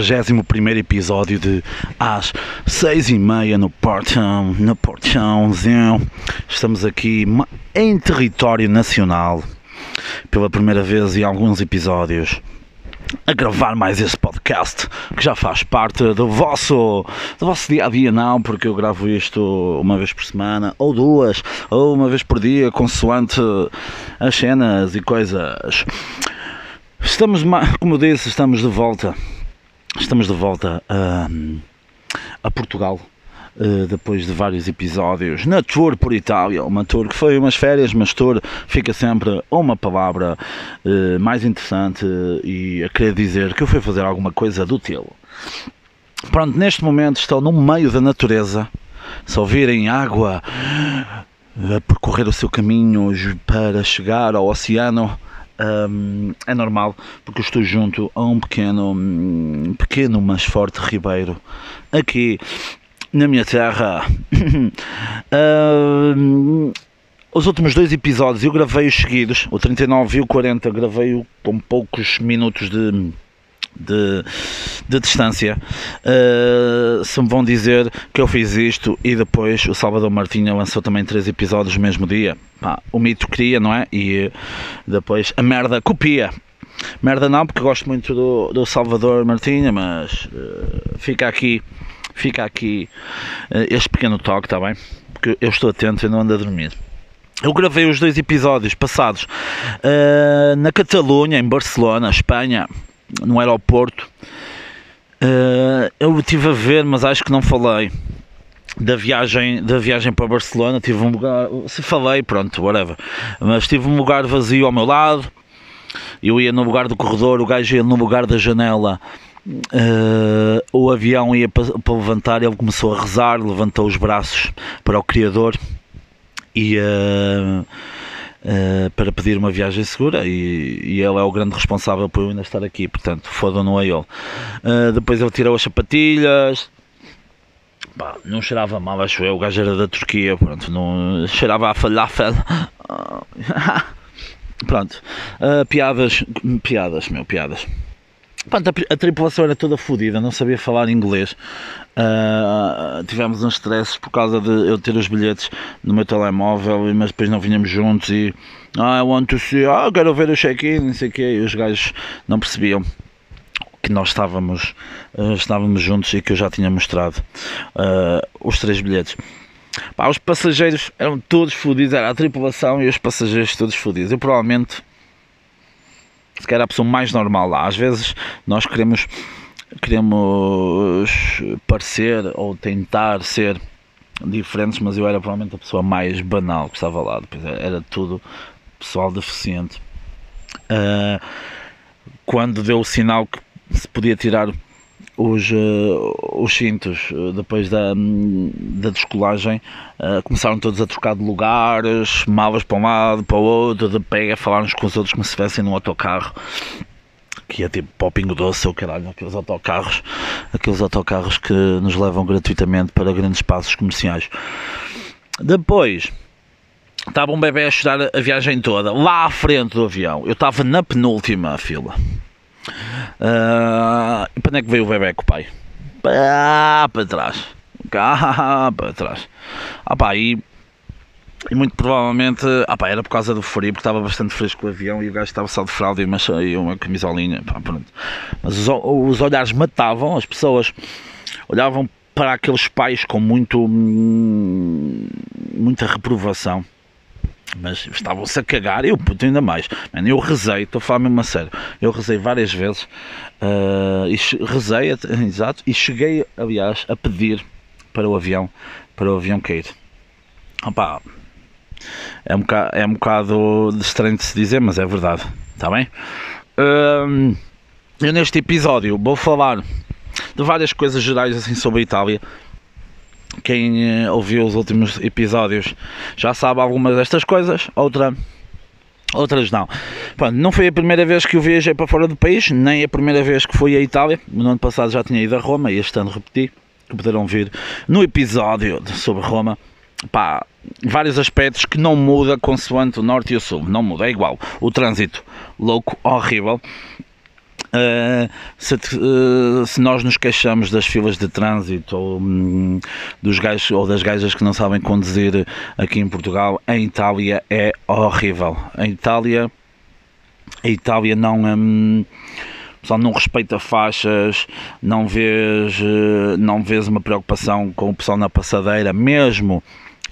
31 episódio de às seis e meia no portão, no portãozinho. Estamos aqui em território nacional pela primeira vez em alguns episódios a gravar mais este podcast que já faz parte do vosso, do vosso dia a dia, não, porque eu gravo isto uma vez por semana, ou duas, ou uma vez por dia, consoante as cenas e coisas. Estamos, como disse, estamos de volta Estamos de volta a, a Portugal. Uh, depois de vários episódios na tour por Itália, uma tour que foi umas férias, mas tour fica sempre uma palavra uh, mais interessante e a querer dizer que eu fui fazer alguma coisa do teu. Pronto, neste momento estou no meio da natureza. Se ouvirem água a percorrer o seu caminho para chegar ao oceano, um, é normal porque eu estou junto a um pequeno, um, pequeno mas forte ribeiro aqui na minha terra. um, os últimos dois episódios eu gravei-os seguidos, o 39 e o 40 gravei-o com poucos minutos de de, de distância, uh, se me vão dizer que eu fiz isto e depois o Salvador Martinha lançou também três episódios no mesmo dia. Pá, o mito cria, não é? E depois a merda copia. Merda não, porque gosto muito do, do Salvador Martinha, mas uh, fica aqui, fica aqui uh, este pequeno toque, está bem? Porque eu estou atento e não ando a dormir. Eu gravei os dois episódios passados uh, na Catalunha, em Barcelona, Espanha no aeroporto. Uh, eu estive a ver, mas acho que não falei da viagem, da viagem para Barcelona. Tive um lugar, se falei, pronto, whatever. Mas tive um lugar vazio ao meu lado. Eu ia no lugar do corredor, o gajo ia no lugar da janela. Uh, o avião ia para, para levantar, ele começou a rezar, levantou os braços para o Criador e uh, uh, para pedir uma viagem segura e, e, ele é o grande responsável por eu ainda estar aqui, portanto, foda-no a ele. Uh, depois ele tirou as sapatilhas, Pá, não cheirava mal, acho eu, o gajo era da Turquia, pronto, não cheirava a falafel. pronto, uh, piadas, piadas, meu, piadas. Pronto, a, tripulação era toda fodida, não sabia falar inglês. Uh, tivemos uns stresses por causa de eu ter os bilhetes no meu telemóvel, mas depois não vinhamos juntos e ah, I want to see, ah, quero ver o check-in, não sei o quê, e os gajos não percebiam que nós estávamos, uh, estávamos juntos e que eu já tinha mostrado uh, os três bilhetes. Pá, os passageiros eram todos fodidos, era a tripulação e os passageiros todos fodidos. Eu provavelmente se calhar a pessoa mais normal lá. Às vezes nós queremos, queremos parecer ou tentar ser diferentes, mas eu era provavelmente a pessoa mais banal que estava lá. Depois era tudo pessoal deficiente. Uh, quando deu o sinal que se podia tirar os, uh, os cintos uh, depois da, da descolagem uh, começaram todos a trocar de lugares, malas para um lado, para o outro, de pé, a falar uns com os outros como se estivessem num autocarro que é tipo Pingo Doce ou caralho, aqueles autocarros, aqueles autocarros que nos levam gratuitamente para grandes espaços comerciais. Depois estava um bebê a chorar a viagem toda, lá à frente do avião. Eu estava na penúltima fila. Uh, para onde é que veio o bebê com o pai? Cá para trás. Cá para trás. Ah pá, e, e muito provavelmente ah pá, era por causa do frio, porque estava bastante fresco o avião e o gajo estava só de fralda e uma, e uma camisolinha. Pá. Mas os, os olhares matavam, as pessoas olhavam para aqueles pais com muito hum, muita reprovação mas estavam-se a cagar, eu puto ainda mais. Man, eu rezei, estou a falar mesmo a sério. Eu rezei várias vezes, uh, e rezei, exato, e cheguei, aliás, a pedir para o avião, para o avião cair. Opa, é um bocado, é um bocado estranho de se dizer, mas é verdade, está bem? Uh, eu neste episódio vou falar de várias coisas gerais assim sobre a Itália quem eh, ouviu os últimos episódios já sabe algumas destas coisas, outra, outras não. Pronto, não foi a primeira vez que eu viajei para fora do país, nem a primeira vez que fui à Itália. No ano passado já tinha ido a Roma e este ano repeti, que poderão vir no episódio sobre Roma. Pá, vários aspectos que não muda consoante o norte e o sul, não muda, é igual. O trânsito louco, horrível. Uh, se, uh, se, nós nos queixamos das filas de trânsito ou, um, dos gajos, ou das gajas que não sabem conduzir aqui em Portugal, em Itália é horrível. Em Itália, a Itália não. Um, pessoal não respeita faixas, não vês, uh, não vês uma preocupação com o pessoal na passadeira, mesmo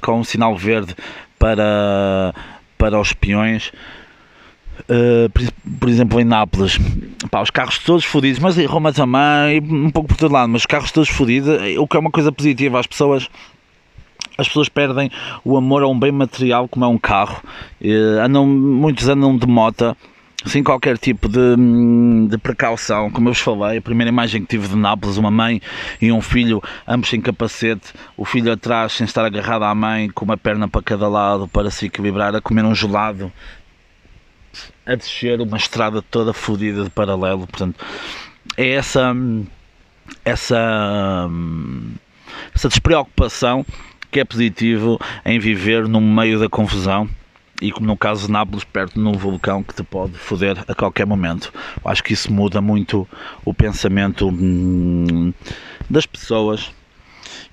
com o sinal verde para, para os peões. Uh, por, por, exemplo, em Nápoles, pá, os carros todos fodidos, mas em Roma também, um pouco por todo lado, mas os carros todos fodidos, o que é uma coisa positiva, as pessoas as pessoas perdem o amor a um bem material como é um carro, uh, andam, muitos andam de moto sem qualquer tipo de, de, precaução, como eu vos falei, a primeira imagem que tive de Nápoles, uma mãe e um filho, ambos sem capacete, o filho atrás sem estar agarrado à mãe, com uma perna para cada lado para se equilibrar, a comer um gelado a descer uma estrada toda fodida de paralelo. Portanto, é essa, essa, essa despreocupação que é positivo em viver no meio da confusão e como no caso de Nápoles, perto de um vulcão que te pode foder a qualquer momento. Eu acho que isso muda muito o pensamento hum, das pessoas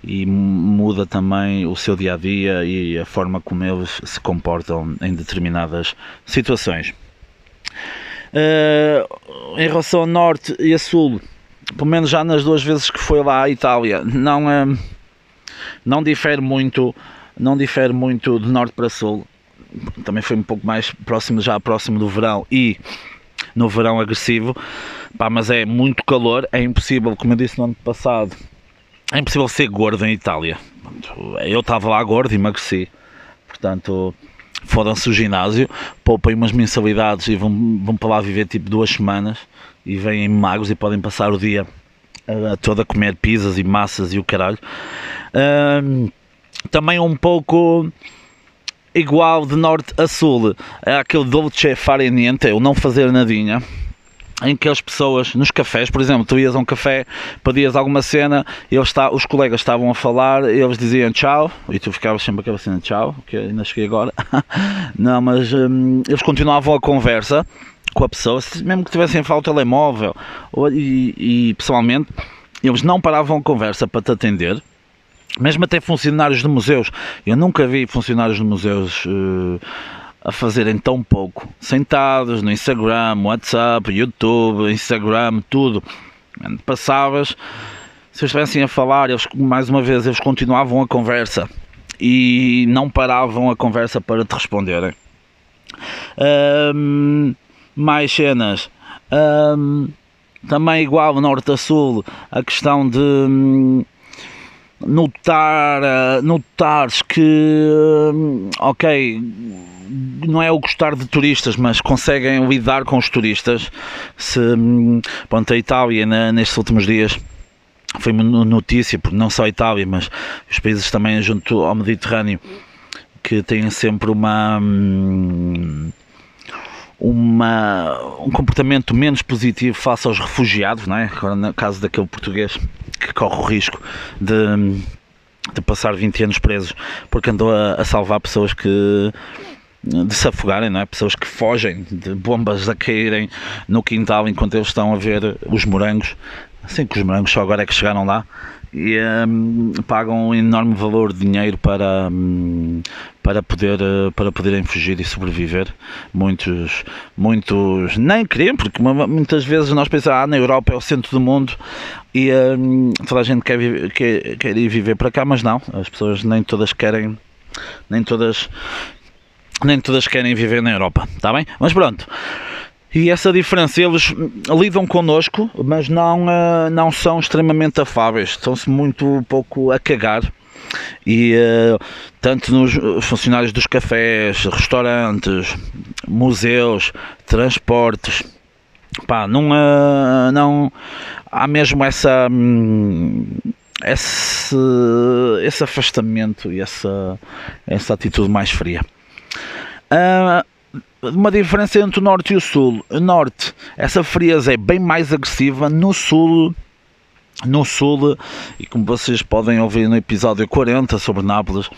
e muda também o seu dia a dia e a forma como eles se comportam em determinadas situações. Uh, em relação ao norte e a sul, pelo menos já nas duas vezes que foi lá à Itália, não, uh, não difere muito, não difere muito de norte para sul. Também foi um pouco mais próximo, já próximo do verão e no verão agressivo, pá, mas é muito calor, é impossível, como eu disse no ano passado, é impossível ser gordo em Itália. Eu estava lá gordo e emagreci, portanto fodam-se o ginásio, poupem umas mensalidades e vão, vão para lá viver tipo duas semanas e vêm magos e podem passar o dia uh, todo a comer pizzas e massas e o caralho. Uh, também um pouco igual de norte a sul, é aquele dolce fare niente, o não fazer nadinha em que as pessoas nos cafés, por exemplo, tu ias a um café, pedias alguma cena, eles está, os colegas estavam a falar, eles diziam tchau, e tu ficavas sempre aquela cena tchau, que ainda cheguei agora. Não, mas hum, eles continuavam a conversa com a pessoa, mesmo que tivessem a falar o telemóvel, ou, e, e pessoalmente, eles não paravam a conversa para te atender. Mesmo até funcionários de museus, eu nunca vi funcionários de museus uh, a fazerem tão pouco, sentados no Instagram, WhatsApp, YouTube, Instagram, tudo. Passavas, se eles estivessem a falar, eles, mais uma vez, eles continuavam a conversa e não paravam a conversa para te responderem. Um, mais cenas. Um, também igual norte a sul, a questão de hum, notar, uh, notares que, hum, ok, não é o gostar de turistas, mas conseguem lidar com os turistas. Se, pronto, a Itália nestes últimos dias foi uma notícia, porque não só a Itália, mas os países também junto ao Mediterrâneo que têm sempre uma uma, um comportamento menos positivo face aos refugiados, não é? No caso daquele português que corre o risco de, de passar 20 anos presos porque andou a, a salvar pessoas que de se afogarem, não é? Pessoas que fogem de bombas a caírem no quintal enquanto eles estão a ver os morangos. Assim que os morangos só agora é que chegaram lá e um, pagam um enorme valor de dinheiro para, um, para, poder, uh, para poderem fugir e sobreviver. Muitos, muitos nem queriam, porque muitas vezes nós pensamos, ah, na Europa é o centro do mundo e um, toda a gente quer, quer, quer ir viver para cá, mas não, as pessoas nem todas querem, nem todas nem todas querem viver na Europa, está bem? Mas pronto. E essa diferença, eles lidam connosco, mas não, uh, não são extremamente afáveis, estão-se muito pouco a cagar. E uh, tanto nos funcionários dos cafés, restaurantes, museus, transportes, pá, não, uh, não há mesmo essa. Hum, esse, esse afastamento e essa, essa atitude mais fria. Uh, uma diferença entre o norte e o sul. O norte, essa frieza é bem mais agressiva. No sul, no sul, e como vocês podem ouvir no episódio 40 sobre Nápoles,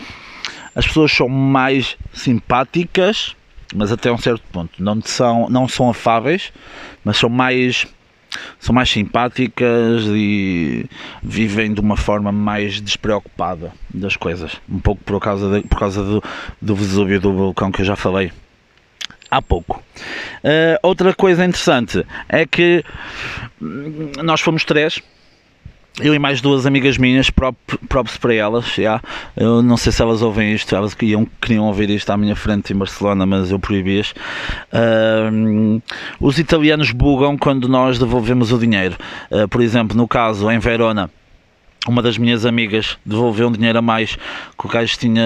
as pessoas são mais simpáticas, mas até um certo ponto. Não são, não são afáveis, mas são mais são mais simpáticas e vivem de uma forma mais despreocupada das coisas. Um pouco por causa, de, por causa do, do Vesúvio do vulcão que eu já falei há pouco. Uh, outra coisa interessante é que hum, nós fomos três eu e mais duas amigas minhas, props para elas, já. Eu não sei se elas ouvem isto, elas queriam, queriam ouvir isto à minha frente em Barcelona, mas eu proibi-as. Os italianos bugam quando nós devolvemos o dinheiro. Uh, por exemplo, no caso em Verona, uma das minhas amigas devolveu um dinheiro a mais que o gajo tinha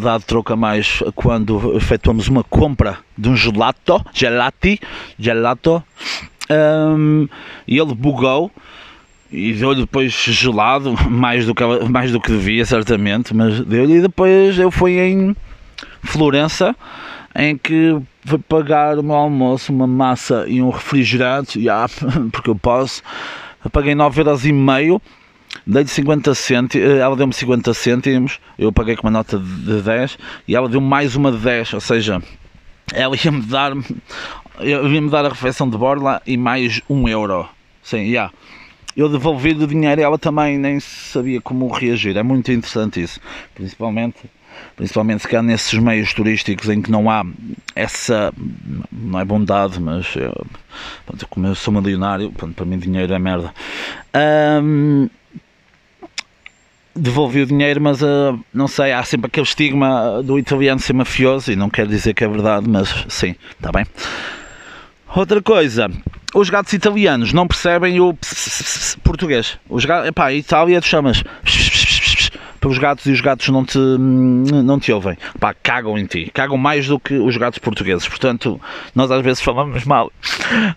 dado troco a mais quando efetuamos uma compra de um gelato, gelati, gelato, um, e ele bugou e deu-lhe depois gelado, mais do, que, mais do que devia, certamente, mas deu-lhe e depois eu fui em Florença, em que fui pagar o meu almoço, uma massa e um refrigerante, yeah, porque eu posso, eu paguei 9,5€, dei-lhe 50 cêntimos, ela deu-me 50 cêntimos, eu paguei com uma nota de 10 e ela deu mais uma de 10, ou seja, ela ia-me dar, ia-me dar a refeição de borla e mais um euro. Sim, já. Yeah eu devolvi-lhe o dinheiro e ela também nem sabia como reagir. É muito interessante isso, principalmente principalmente se calhar nesses meios turísticos em que não há essa, não é bondade, mas eu, como eu sou milionário, para mim dinheiro é merda. Um, devolvi o dinheiro, mas uh, não sei, há sempre aquele estigma do italiano ser mafioso e não quer dizer que é verdade, mas sim, está bem. Outra coisa, os gatos italianos não percebem o português. Os gatos, epá, Itália tu chamas pelos gatos e os gatos não te, não te ouvem. Pá, cagam em ti. Cagam mais do que os gatos portugueses. Portanto, nós às vezes falamos mal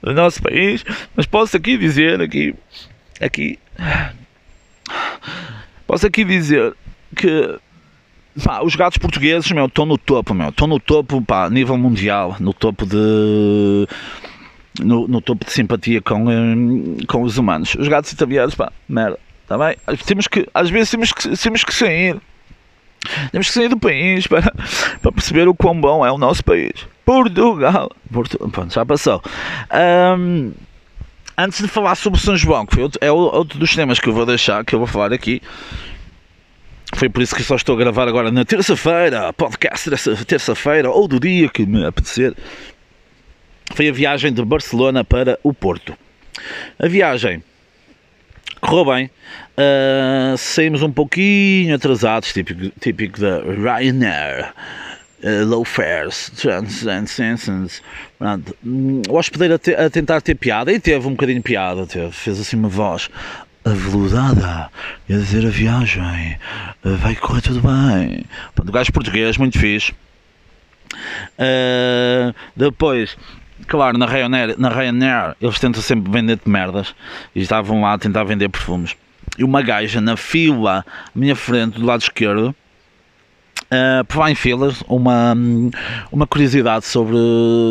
do nosso país, mas posso aqui dizer, aqui, aqui, posso aqui dizer que pá, os gatos portugueses, meu, estão no topo, meu, estão no topo, pá, nível mundial, no topo de no, no topo de simpatia com, hum, com os humanos. Os gatos italianos, pá, merda, está bem? Temos que, às vezes temos que, temos que sair. Temos que sair do país para, para perceber o quão bom é o nosso país. Portugal. Portugal pronto, já passou. Um, antes de falar sobre São João, que outro, é outro dos temas que eu vou deixar, que eu vou falar aqui. Foi por isso que só estou a gravar agora na terça-feira, podcast terça-feira, ou do dia que me apetecer foi a viagem de Barcelona para o Porto. A viagem correu bem, uh, saímos um pouquinho atrasados, típico, típico da Ryanair. Uh, low fares, Transcendence. O hospedeiro a, te, a, tentar ter piada e teve um bocadinho de piada, teve, fez assim uma voz aveludada, ia dizer a viagem vai correr tudo bem. Pronto, gajo português, muito fixe. Uh, depois claro, na Ryanair, na Ryanair eles tentam sempre vender-te merdas e estavam lá a tentar vender perfumes. E uma gaja na fila, à minha frente, do lado esquerdo, Uh, por lá em filas, uma, uma curiosidade sobre,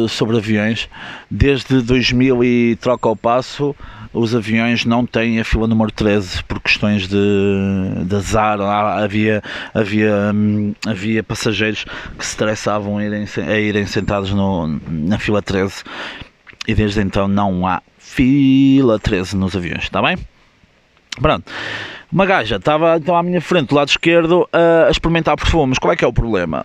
sobre aviões. Desde 2000 e troca ao passo, os aviões não têm a fila número 13 por questões de, de azar. Havia, havia, hum, havia passageiros que se estressavam a irem, a irem sentados no, na fila 13 e desde então não há fila 13 nos aviões, está bem? Pronto. Uma gaja estava então à minha frente, do lado esquerdo, a experimentar perfumes. Qual é que é o problema?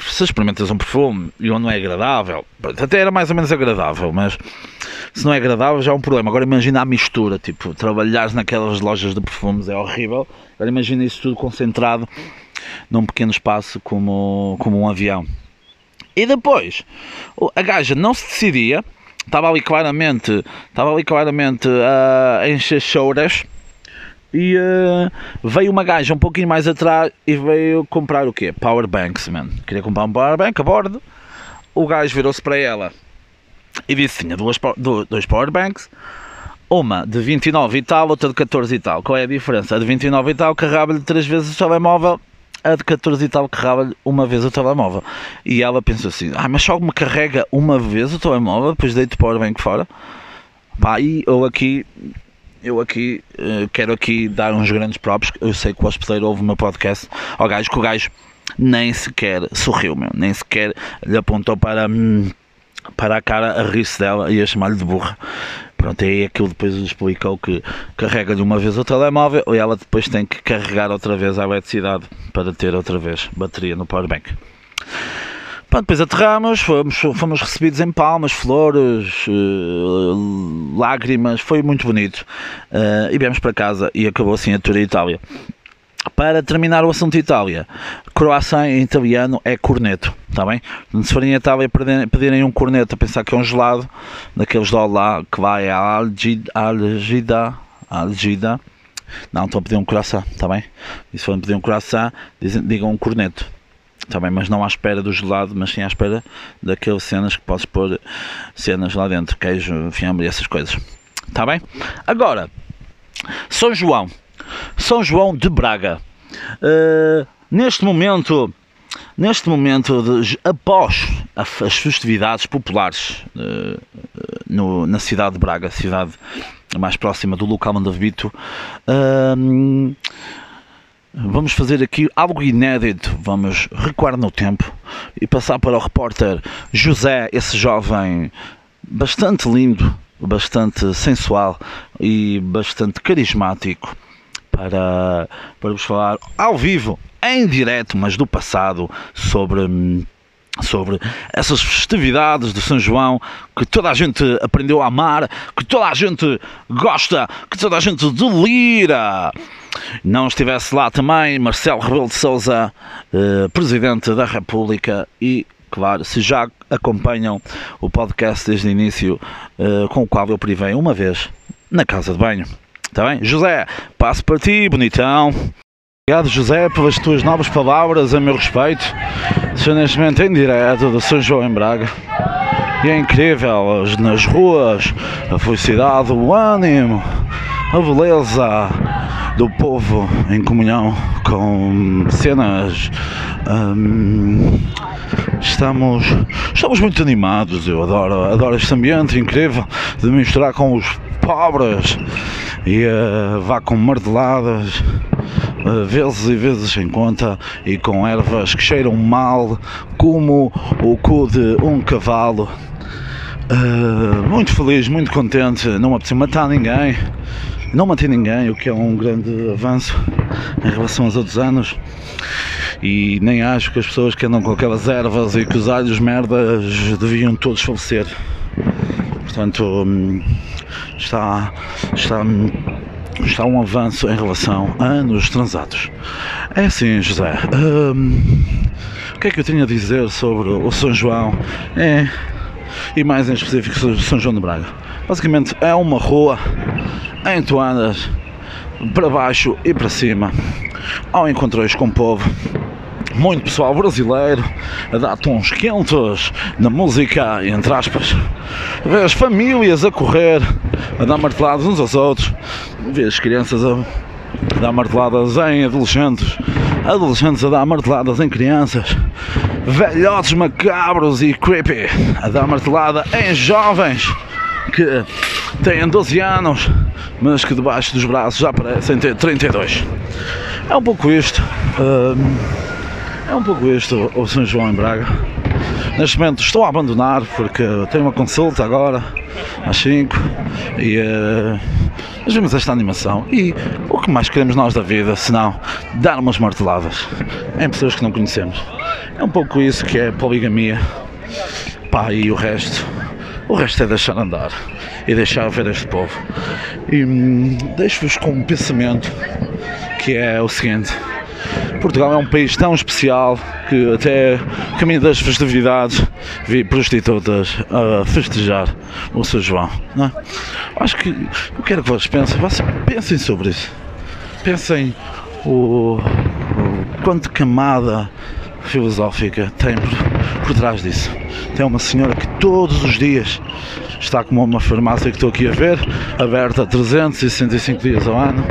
Se experimentas um perfume e onde não é agradável, até era mais ou menos agradável, mas se não é agradável já é um problema. Agora imagina a mistura, tipo, trabalhares naquelas lojas de perfumes é horrível. Agora imagina isso tudo concentrado num pequeno espaço como, como um avião. E depois, a gaja não se decidia, estava ali claramente, estava ali claramente a encher choras e uh, veio uma gaja um pouquinho mais atrás e veio comprar o quê? Powerbanks, man. Queria comprar um powerbank a bordo. O gajo virou-se para ela e disse tinha duas, dois powerbanks. Uma de 29 e tal, outra de 14 e tal. Qual é a diferença? A de 29 e tal carregava-lhe três vezes o telemóvel, a de 14 e tal carregava-lhe uma vez o telemóvel. E ela pensou assim: ah, mas só me carrega uma vez o telemóvel, depois deito o powerbank fora. Pá, e eu aqui eu aqui uh, quero aqui dar uns grandes props. Eu sei que o hospedeiro ouve o meu podcast ao gajo que o gajo nem sequer sorriu, meu, nem sequer lhe apontou para, hum, para a cara a rir-se dela e a chamar-lhe de burra. Pronto, aí aquilo depois explicou que carrega-lhe uma vez o telemóvel e ela depois tem que carregar outra vez a eletricidade para ter outra vez bateria no powerbank. Pronto, depois aterramos, fomos, fomos recebidos em palmas, flores, uh, lágrimas, foi muito bonito. Uh, e viemos para casa e acabou assim a tour de Itália. Para terminar o assunto de Itália, croissant em italiano é corneto, está bem? Se forem a Itália pedirem um corneto a pensar que é um gelado, daqueles de lá que vai à Algida, Algida, não, estão a pedir um croissant, está bem? E se forem pedir um croissant, digam um corneto, está bem? Mas não à espera do gelado, mas sim à espera daquelas cenas que podes pôr cenas lá dentro, queijo, fiambre essas coisas, está bem? Agora, São João. São João de Braga. Uh, neste momento, neste momento, de, após as festividades populares uh, no, na cidade de Braga, cidade mais próxima do local onde habito, uh, vamos fazer aqui algo inédito. Vamos recuar no tempo e passar para o repórter José, esse jovem bastante lindo, bastante sensual e bastante carismático para, para vos falar ao vivo, em direto, mas do passado, sobre sobre essas festividades de São João que toda a gente aprendeu a amar, que toda a gente gosta, que toda a gente delira. Não estivesse lá também Marcelo Rebelo de Souza, eh, Presidente da República e claro, se já acompanham o podcast desde o início, eh, com o qual eu privei uma vez na casa de banho. Está bem? José, passo para ti, bonitão. Obrigado, José, pelas tuas novas palavras a meu respeito. Estou neste momento em direto do São João em Braga. E é incrível, nas ruas, a felicidade, o ânimo, a beleza do povo em comunhão com cenas. Hum, estamos, estamos muito animados. Eu adoro, adoro este ambiente incrível de misturar com os pobres e uh, vá com marteladas vezes e vezes sem conta e com ervas que cheiram mal como o cu de um cavalo. Uh, muito feliz, muito contente não me apeteceu matar ninguém não matei ninguém, o que é um grande avanço em relação aos outros anos. E nem acho que as pessoas que andam com aquelas ervas e que os alhos merdas deviam todos falecer. Portanto hum, está, está, está um avanço em relação a anos transados. É assim, José. Hum, o que é que eu tenho a dizer sobre o São João? É, e mais em específico São João de Braga. Basicamente é uma rua em toadas para baixo e para cima, ao encontrões com o povo muito pessoal brasileiro a dar tons quentes na música, entre aspas. Vê as famílias a correr, a dar marteladas uns aos outros. Vê as crianças a dar marteladas em adolescentes, adolescentes a dar marteladas em crianças, velhotes macabros e creepy a dar martelada em jovens que têm 12 anos, mas que debaixo dos braços já parecem ter 32. É um pouco isto. É um pouco isto o São João em Braga. Neste momento estou a abandonar porque tenho uma consulta agora às 5 e uh, nós vemos esta animação e o que mais queremos nós da vida senão dar umas marteladas em pessoas que não conhecemos. É um pouco isso que é poligamia. Pá, e o resto, o resto é deixar andar e deixar ver este povo. E hum, deixo-vos com um pensamento que é o seguinte Portugal é um país tão especial que até caminho das festividades vi prostitutas a festejar o São João. Não é? Acho que eu quero que vocês pensem, vocês pensem sobre isso. Pensem o, o quanto camada filosófica tem por, por trás disso. Tem uma senhora que todos os dias está como uma farmácia que estou aqui a ver, aberta 365 dias ao ano,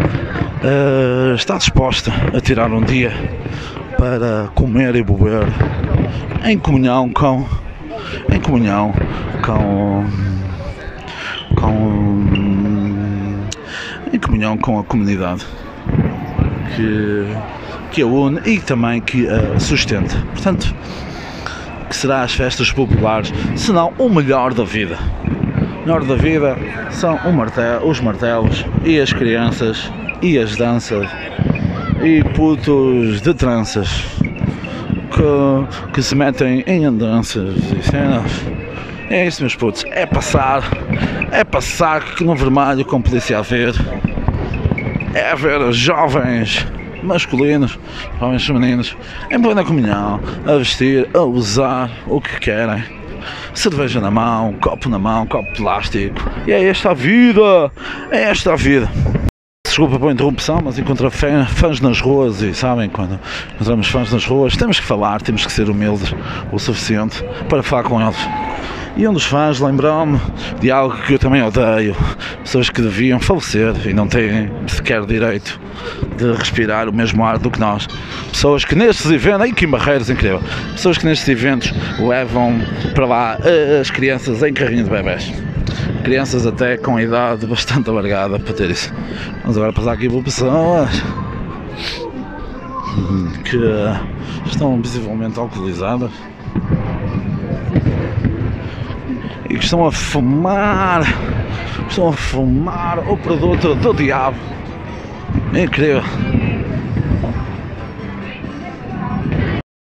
uh, está disposta a tirar um dia para comer e beber em comunhão com em comunhão com com em comunhão com a comunidade que, que a une e também que a sustenta. Portanto, que será as festas populares, se não o melhor da vida. melhor da vida são os martelos e as crianças e as danças e putos de tranças que, que se metem em andanças e cenas. É isso, meus putos. É passar, é passar que no vermelho com polícia a ver. É ver jovens masculinos, jovens femininos, em plena comunhão, a vestir, a usar o que querem. Cerveja na mão, copo na mão, copo plástico. E é esta a vida! É esta a vida! Desculpa pela interrupção, mas encontro fãs nas ruas e sabem, quando encontramos fãs nas ruas, temos que falar, temos que ser humildes o suficiente para falar com eles. E um dos fãs lembrou-me de algo que eu também odeio: pessoas que deviam falecer e não têm sequer direito de respirar o mesmo ar do que nós. Pessoas que nestes eventos, ai que barreiros incrível, pessoas que nestes eventos levam para lá eh, as crianças em carrinho de bebés. Crianças até com idade bastante alargada para ter isso. Vamos agora passar aqui por pessoas que estão visivelmente alcoolizadas e que estão a fumar, estão a fumar o produto do diabo. Incrível.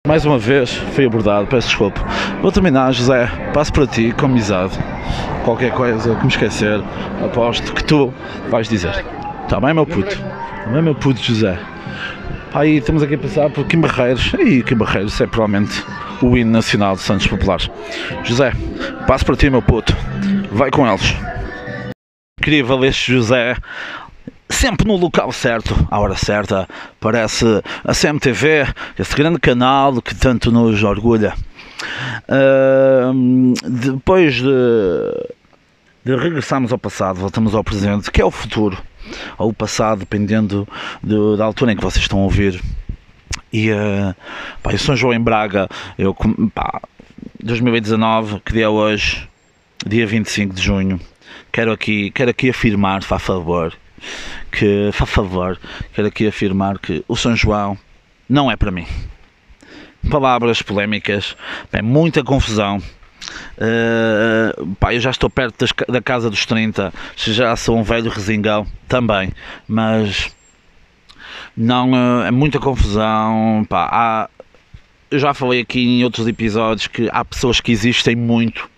Mais uma vez fui abordado, peço desculpa. Vou terminar, José. Passo para ti com amizade. Qualquer coisa que me esquecer, aposto que tu vais dizer. Está bem, meu puto? Está bem, meu puto José? Aí estamos aqui a passar por Kim Barreiros. E Kim Barreiros é provavelmente o hino nacional de Santos Populares. José, passo para ti, meu puto. Vai com eles. Incrível este José sempre no local certo, à hora certa, parece a CMTV, esse grande canal que tanto nos orgulha. Uh, depois de, de regressarmos ao passado, voltamos ao presente, que é o futuro, ou o passado, dependendo de, da altura em que vocês estão a ouvir. E uh, pá, São João em Braga, eu pá, 2019, que dia é hoje, dia 25 de junho, quero aqui, quero aqui afirmar, faz favor, que, faz favor, quero aqui afirmar que o São João não é para mim. Palavras polémicas, bem, muita confusão. Uh, pá, eu já estou perto das, da casa dos 30, já sou um velho resingão também, mas não uh, é muita confusão. Pá, há, eu já falei aqui em outros episódios que há pessoas que existem muito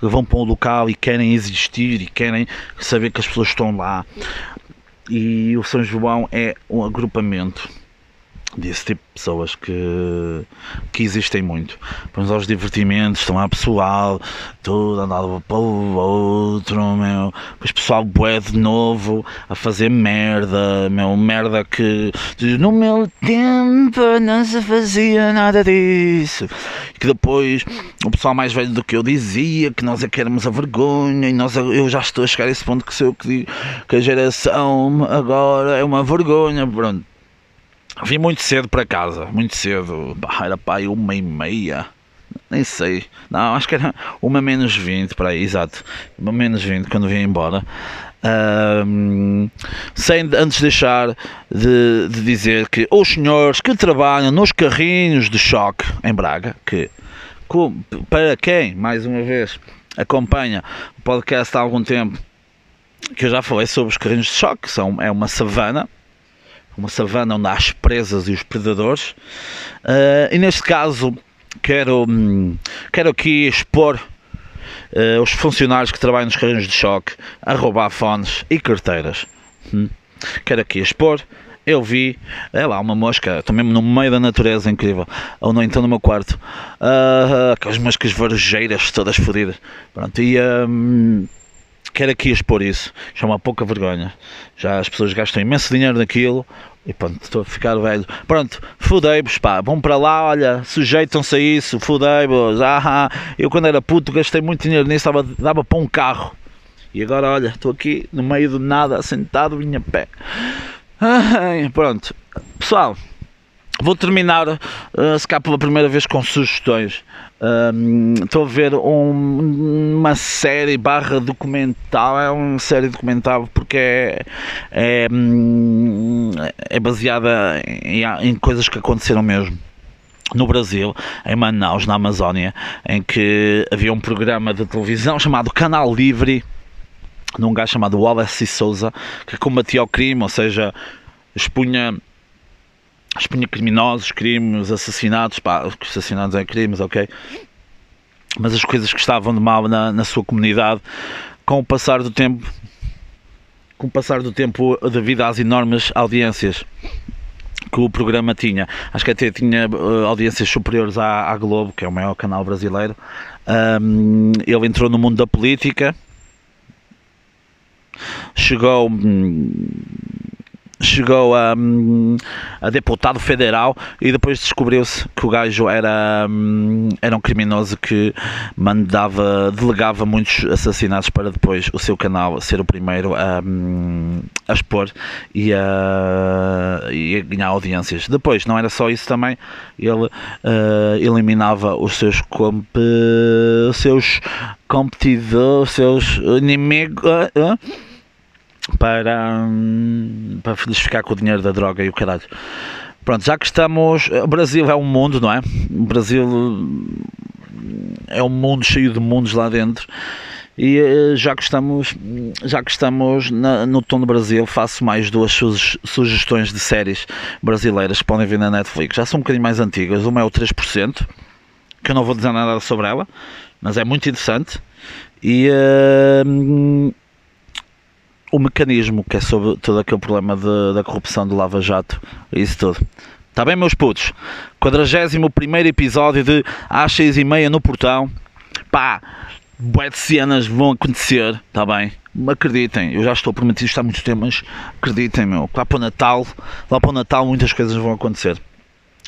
vão para um local e querem existir e querem saber que as pessoas estão lá. E o São João é um agrupamento desse tipo de pessoas que, que existem muito. Vamos aos divertimentos, estão lá pessoal, tudo andava para o outro, meu. Depois pessoal bué de novo a fazer merda, meu, merda que no meu tempo não se fazia nada disso. Que depois o pessoal mais velho do que eu dizia que nós é que éramos a vergonha e nós, eu já estou a chegar a esse ponto que sei que digo que a geração agora é uma vergonha, pronto Vim muito cedo para casa, muito cedo. Era pai uma e meia. Nem sei. Não, acho que era uma menos 20 para aí, exato. Uma menos 20 quando vim embora. Um, sem antes deixar de, de, dizer que os senhores que trabalham nos carrinhos de choque em Braga, que para quem, mais uma vez, acompanha o podcast há algum tempo, que eu já falei sobre os carrinhos de choque, são, é uma savana uma savana onde há as presas e os predadores. Uh, e neste caso quero, hum, quero aqui expor uh, os funcionários que trabalham nos carrinhos de choque a roubar fones e carteiras. Hum. Quero aqui expor. Eu vi, é lá, uma mosca, estou mesmo no meio da natureza, incrível. Ou não, então no meu quarto. Uh, aquelas moscas varejeiras todas fodidas. Pronto, e. Um, quero aqui expor isso. Já é uma pouca vergonha. Já as pessoas gastam imenso dinheiro naquilo. E pronto, estou a ficar velho. Pronto, fudei-vos, pá. Vão para lá, olha, sujeitam-se a isso, fudei-vos. Ah, eu quando era puto gastei muito dinheiro nisso, dava, dava para um carro. E agora, olha, estou aqui no meio do nada, sentado, vinha pé. Ah, pronto, pessoal. Vou terminar, uh, se cá pela primeira vez, com sugestões. Estou uh, a ver um, uma série barra documental, é uma série documental porque é, é, é baseada em, em, coisas que aconteceram mesmo. no Brasil, em Manaus, na Amazónia, em que havia um programa de televisão chamado Canal Livre, num gajo chamado Wallace Souza, que combatia o crime, ou seja, expunha criminosos, crimes, assassinatos, pá, assassinatos em crimes, ok? Mas as coisas que estavam de mal na, na sua comunidade, com o passar do tempo, com o passar do tempo devido às enormes audiências que o programa tinha. Acho que até tinha uh, audiências superiores à, à, Globo, que é o maior canal brasileiro. Um, ele entrou no mundo da política, chegou. Hum, chegou a, hum, a, deputado federal e depois descobriu-se que o gajo era, hum, era um criminoso que mandava, delegava muitos assassinatos para depois o seu canal ser o primeiro a, a expor e a, e a ganhar audiências. Depois, não era só isso também, ele uh, eliminava os seus, comp, seus competidores, os seus inimigos. Uh, uh, para, hum, para lhes ficar com o dinheiro da droga e o caralho. Pronto, já que estamos. O Brasil é um mundo, não é? O Brasil hum, é um mundo cheio de mundos lá dentro. E eh, já que estamos, já que estamos na, no tom do Brasil, faço mais duas sugestões de séries brasileiras que podem ver na Netflix. Já são um bocadinho mais antigas. Uma é o 3%, que eu não vou dizer nada sobre ela, mas é muito interessante. E uh, o mecanismo que é sobre todo aquele problema de, da corrupção do Lava Jato, isso tudo. Está bem, meus putos? 41 episódio de às 6 e meia no portão. Pá, bué de cenas vão acontecer, está bem? Acreditem, eu já estou prometido isto há muito tempo, mas acreditem, meu. Lá para o Natal, lá para o Natal muitas coisas vão acontecer.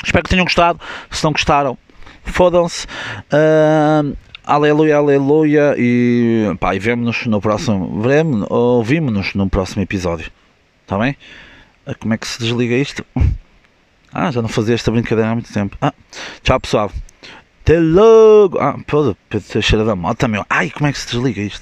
Espero que tenham gostado. Se não gostaram, fodam-se. Uh, Aleluia, aleluia e pá, e vemo-nos no próximo, vemo ouvimos-nos no próximo episódio. Está bem? Ah, como é que se desliga isto? Ah, já não fazia esta brincadeira há muito tempo. Ah, tchau pessoal. Até logo. Ah, pô, cheira da moto, meu. Ai, como é que se desliga isto?